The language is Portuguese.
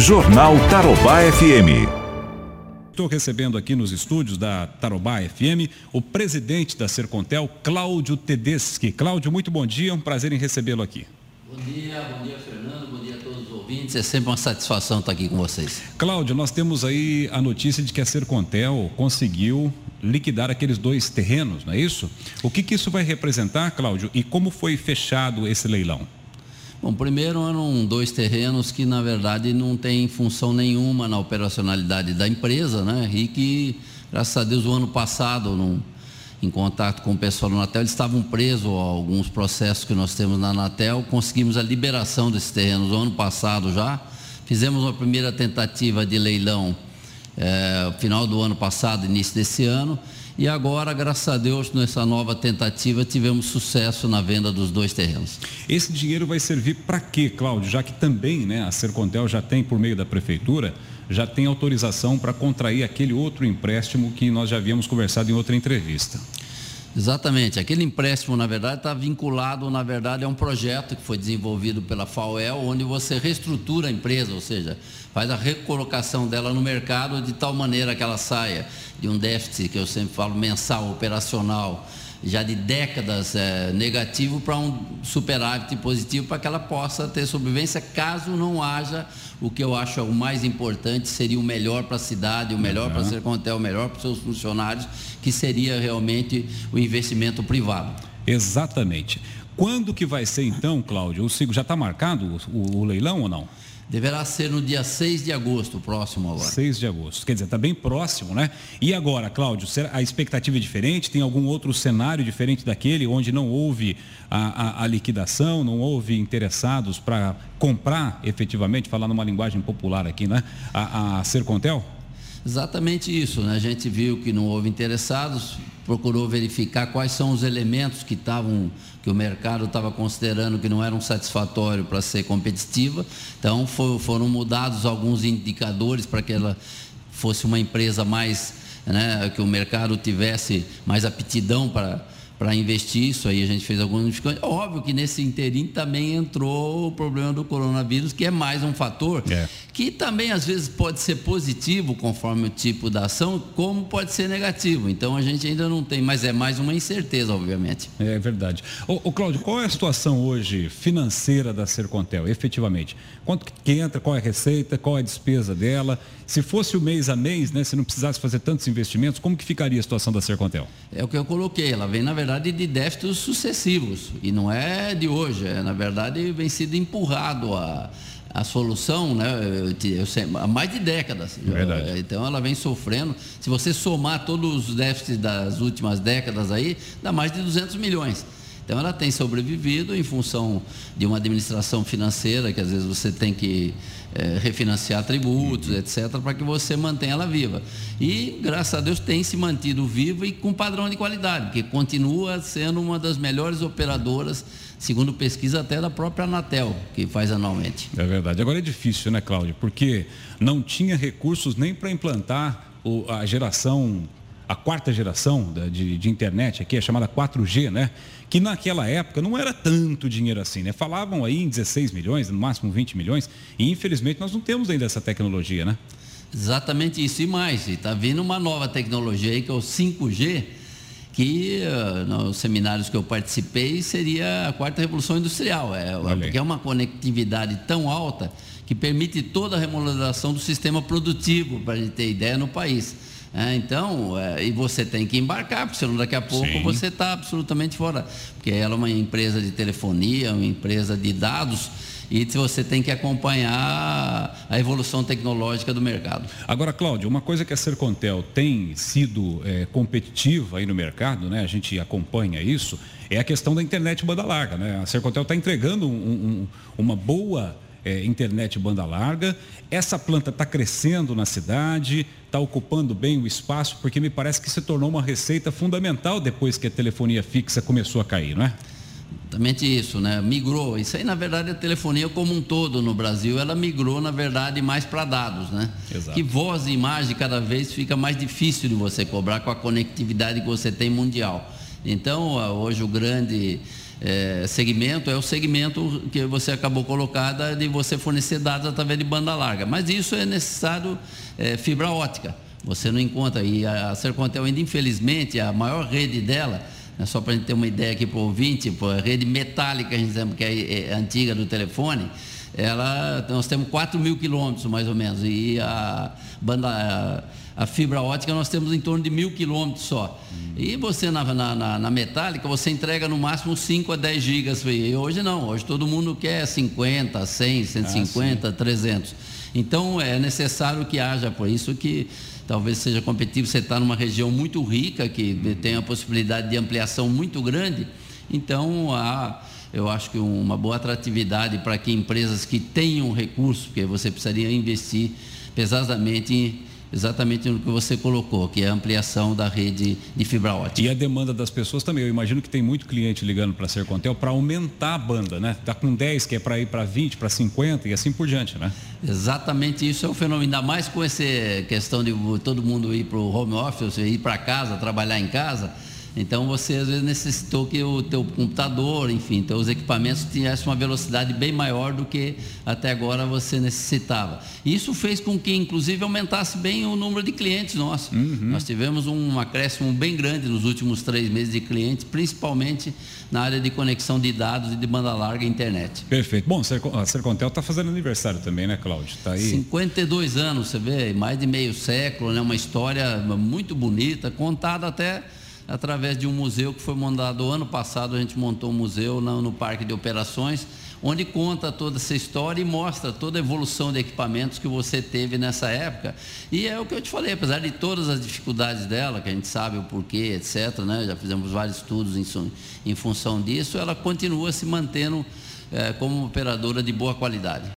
Jornal Tarobá FM. Estou recebendo aqui nos estúdios da Tarobá FM o presidente da Sercontel, Cláudio Tedeschi. Cláudio, muito bom dia, é um prazer em recebê-lo aqui. Bom dia, bom dia Fernando, bom dia a todos os ouvintes, é sempre uma satisfação estar aqui com vocês. Cláudio, nós temos aí a notícia de que a Sercontel conseguiu liquidar aqueles dois terrenos, não é isso? O que, que isso vai representar, Cláudio, e como foi fechado esse leilão? Bom, primeiro eram dois terrenos que na verdade não tem função nenhuma na operacionalidade da empresa, né? E que, graças a Deus, o ano passado, num, em contato com o pessoal do Anatel, eles estavam presos a alguns processos que nós temos na Anatel. Conseguimos a liberação desses terrenos no ano passado já. Fizemos uma primeira tentativa de leilão é, final do ano passado, início desse ano. E agora, graças a Deus, nessa nova tentativa, tivemos sucesso na venda dos dois terrenos. Esse dinheiro vai servir para quê, Cláudio? Já que também né, a Sercontel já tem, por meio da prefeitura, já tem autorização para contrair aquele outro empréstimo que nós já havíamos conversado em outra entrevista. Exatamente. Aquele empréstimo, na verdade, está vinculado, na verdade, a um projeto que foi desenvolvido pela FAUEL, onde você reestrutura a empresa, ou seja, faz a recolocação dela no mercado de tal maneira que ela saia de um déficit, que eu sempre falo, mensal, operacional, já de décadas é, negativo para um superávit positivo para que ela possa ter sobrevivência caso não haja o que eu acho o mais importante seria o melhor para a cidade, o melhor uhum. para a Sercontel, o melhor para os seus funcionários, que seria realmente o investimento privado. Exatamente. Quando que vai ser então, Cláudio? O já está marcado o, o leilão ou não? Deverá ser no dia 6 de agosto, próximo agora. 6 de agosto. Quer dizer, está bem próximo, né? E agora, Cláudio, a expectativa é diferente? Tem algum outro cenário diferente daquele, onde não houve a, a, a liquidação, não houve interessados para comprar efetivamente, falar numa linguagem popular aqui, né? A, a Sercontel? Exatamente isso, né? A gente viu que não houve interessados, procurou verificar quais são os elementos que estavam que o mercado estava considerando que não eram satisfatórios para ser competitiva. Então for, foram mudados alguns indicadores para que ela fosse uma empresa mais, né, que o mercado tivesse mais aptidão para para investir isso aí a gente fez alguns modificações. Óbvio que nesse interim também entrou o problema do coronavírus, que é mais um fator é. que também às vezes pode ser positivo conforme o tipo da ação, como pode ser negativo. Então a gente ainda não tem, mas é mais uma incerteza, obviamente. É verdade. Ô, ô Cláudio, qual é a situação hoje financeira da Sercontel, efetivamente? Quanto que entra, qual é a receita, qual é a despesa dela? Se fosse o mês a mês, né, se não precisasse fazer tantos investimentos, como que ficaria a situação da Sercontel? É o que eu coloquei, ela vem na verdade verdade, de déficits sucessivos. E não é de hoje, é, na verdade, vem sido empurrado a, a solução né, eu, eu sei, há mais de décadas. Verdade. Então ela vem sofrendo. Se você somar todos os déficits das últimas décadas aí, dá mais de 200 milhões. Então ela tem sobrevivido em função de uma administração financeira que às vezes você tem que é, refinanciar tributos, uhum. etc., para que você mantenha ela viva. E, graças a Deus, tem se mantido viva e com padrão de qualidade, porque continua sendo uma das melhores operadoras, segundo pesquisa até da própria Anatel, que faz anualmente. É verdade. Agora é difícil, né, Cláudio? Porque não tinha recursos nem para implantar a geração a quarta geração de, de, internet aqui, é chamada 4G, né? Que naquela época não era tanto dinheiro assim, né? Falavam aí em 16 milhões, no máximo 20 milhões, e infelizmente nós não temos ainda essa tecnologia, né? Exatamente isso e mais. Está vindo uma nova tecnologia aí que é o 5G, que uh, nos seminários que eu participei seria a quarta revolução industrial. É, porque é uma conectividade tão alta que permite toda a remuneração do sistema produtivo, para a gente ter ideia, no país. É, então, é, e você tem que embarcar, porque senão daqui a pouco Sim. você está absolutamente fora. Porque ela é uma empresa de telefonia, uma empresa de dados, e você tem que acompanhar a evolução tecnológica do mercado. Agora, Cláudio, uma coisa que a Sercontel tem sido é, competitiva aí no mercado, né? a gente acompanha isso, é a questão da internet banda larga. Né? A Sercontel está entregando um, um, uma boa é, internet banda larga. Essa planta está crescendo na cidade, está ocupando bem o espaço, porque me parece que se tornou uma receita fundamental depois que a telefonia fixa começou a cair, não é? Exatamente isso, né? Migrou. Isso aí, na verdade, a telefonia como um todo no Brasil, ela migrou, na verdade, mais para dados, né? Exato. Que voz e imagem cada vez fica mais difícil de você cobrar com a conectividade que você tem mundial. Então, hoje o grande é, segmento é o segmento que você acabou colocada de você fornecer dados através de banda larga. Mas isso é necessário é, fibra ótica. Você não encontra. E a Sercontel ainda, infelizmente, a maior rede dela, né, só para a gente ter uma ideia aqui para o ouvinte, a rede metálica, que é, é antiga do telefone, ela, nós temos 4 mil quilômetros mais ou menos. E a banda. A, a fibra ótica nós temos em torno de mil quilômetros só. Hum. E você na, na, na, metálica, você entrega no máximo 5 a 10 gigas. E hoje não, hoje todo mundo quer 50, 100, 150, ah, 300. Então é necessário que haja, por isso que talvez seja competitivo. Você está numa região muito rica, que tem a possibilidade de ampliação muito grande. Então há eu acho que uma boa atratividade para que empresas que tenham recursos, porque você precisaria investir pesadamente em exatamente no que você colocou, que é a ampliação da rede de fibra ótica. E a demanda das pessoas também. Eu imagino que tem muito cliente ligando para a Sercontel para aumentar a banda, né? Está com 10, que é para ir para 20, para 50 e assim por diante, né? Exatamente isso é o fenômeno, ainda mais com essa questão de todo mundo ir para o home office, ir para casa, trabalhar em casa então você às vezes necessitou que o teu computador, enfim, teus equipamentos tivessem uma velocidade bem maior do que até agora você necessitava. Isso fez com que, inclusive, aumentasse bem o número de clientes nossos. Uhum. Nós tivemos um acréscimo bem grande nos últimos três meses de clientes, principalmente na área de conexão de dados e de banda larga e internet. Perfeito. Bom, a Sercontel está fazendo aniversário também, né, Cláudio? Tá aí. 52 anos, você vê, mais de meio século, né? Uma história muito bonita, contada até através de um museu que foi montado ano passado. A gente montou um museu no, Parque de Operações, onde conta toda essa história e mostra toda a evolução de equipamentos que você teve nessa época. E é o que eu te falei, apesar de todas as dificuldades dela, que a gente sabe o porquê, etc., né? já fizemos vários estudos em, função disso, ela continua se mantendo é, como operadora de boa qualidade.